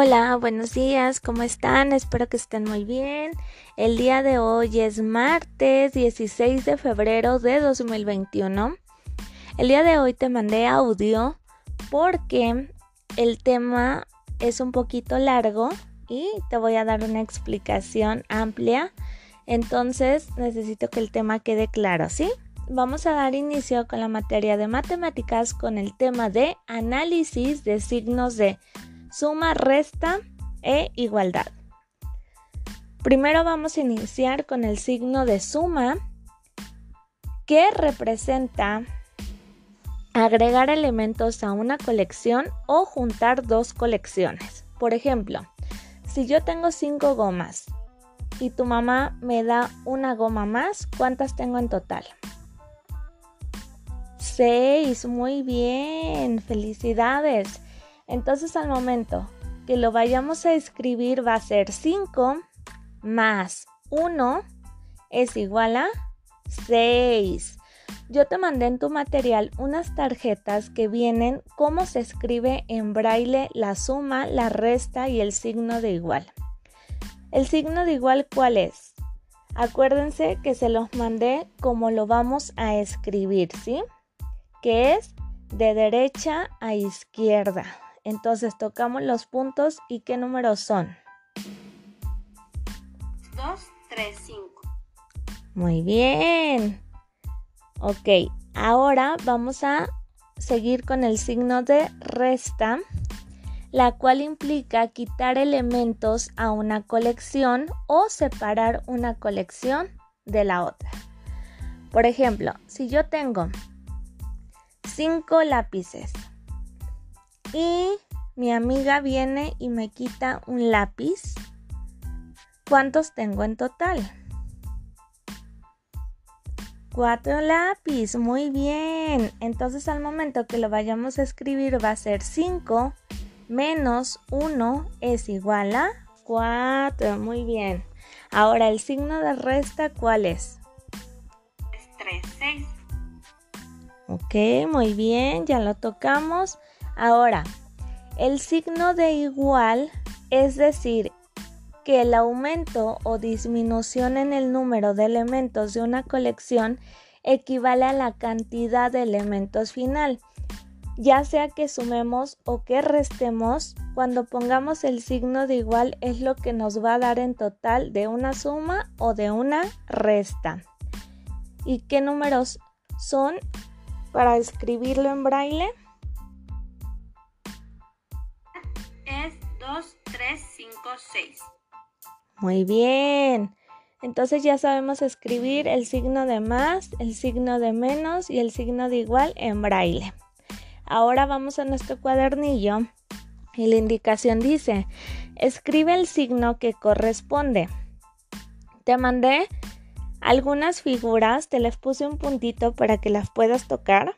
Hola, buenos días, ¿cómo están? Espero que estén muy bien. El día de hoy es martes 16 de febrero de 2021. El día de hoy te mandé audio porque el tema es un poquito largo y te voy a dar una explicación amplia. Entonces necesito que el tema quede claro, ¿sí? Vamos a dar inicio con la materia de matemáticas con el tema de análisis de signos de suma, resta e igualdad. Primero vamos a iniciar con el signo de suma que representa agregar elementos a una colección o juntar dos colecciones. Por ejemplo, si yo tengo cinco gomas y tu mamá me da una goma más, ¿cuántas tengo en total? Seis, muy bien, felicidades. Entonces al momento que lo vayamos a escribir va a ser 5 más 1 es igual a 6. Yo te mandé en tu material unas tarjetas que vienen cómo se escribe en braille la suma, la resta y el signo de igual. El signo de igual, ¿cuál es? Acuérdense que se los mandé como lo vamos a escribir, ¿sí? Que es de derecha a izquierda. Entonces tocamos los puntos y qué números son. 2, 3, 5. Muy bien. Ok, ahora vamos a seguir con el signo de resta, la cual implica quitar elementos a una colección o separar una colección de la otra. Por ejemplo, si yo tengo 5 lápices y mi amiga viene y me quita un lápiz. ¿Cuántos tengo en total? Cuatro lápiz, muy bien. Entonces al momento que lo vayamos a escribir va a ser 5 menos 1 es igual a 4, muy bien. Ahora el signo de resta, ¿cuál es? Es 3, 6. Ok, muy bien, ya lo tocamos. Ahora, el signo de igual es decir que el aumento o disminución en el número de elementos de una colección equivale a la cantidad de elementos final. Ya sea que sumemos o que restemos, cuando pongamos el signo de igual es lo que nos va a dar en total de una suma o de una resta. ¿Y qué números son para escribirlo en braille? 6. Muy bien. Entonces ya sabemos escribir el signo de más, el signo de menos y el signo de igual en braille. Ahora vamos a nuestro cuadernillo y la indicación dice, escribe el signo que corresponde. Te mandé algunas figuras, te les puse un puntito para que las puedas tocar.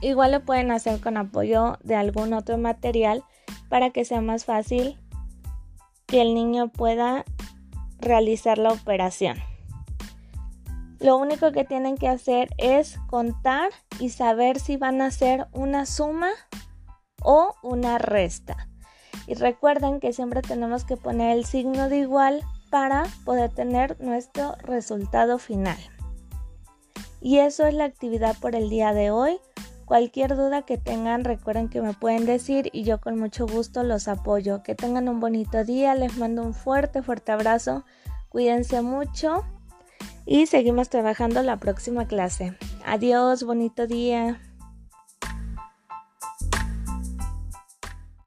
Igual lo pueden hacer con apoyo de algún otro material para que sea más fácil que el niño pueda realizar la operación. Lo único que tienen que hacer es contar y saber si van a hacer una suma o una resta. Y recuerden que siempre tenemos que poner el signo de igual para poder tener nuestro resultado final. Y eso es la actividad por el día de hoy. Cualquier duda que tengan, recuerden que me pueden decir y yo con mucho gusto los apoyo. Que tengan un bonito día, les mando un fuerte, fuerte abrazo. Cuídense mucho y seguimos trabajando la próxima clase. Adiós, bonito día.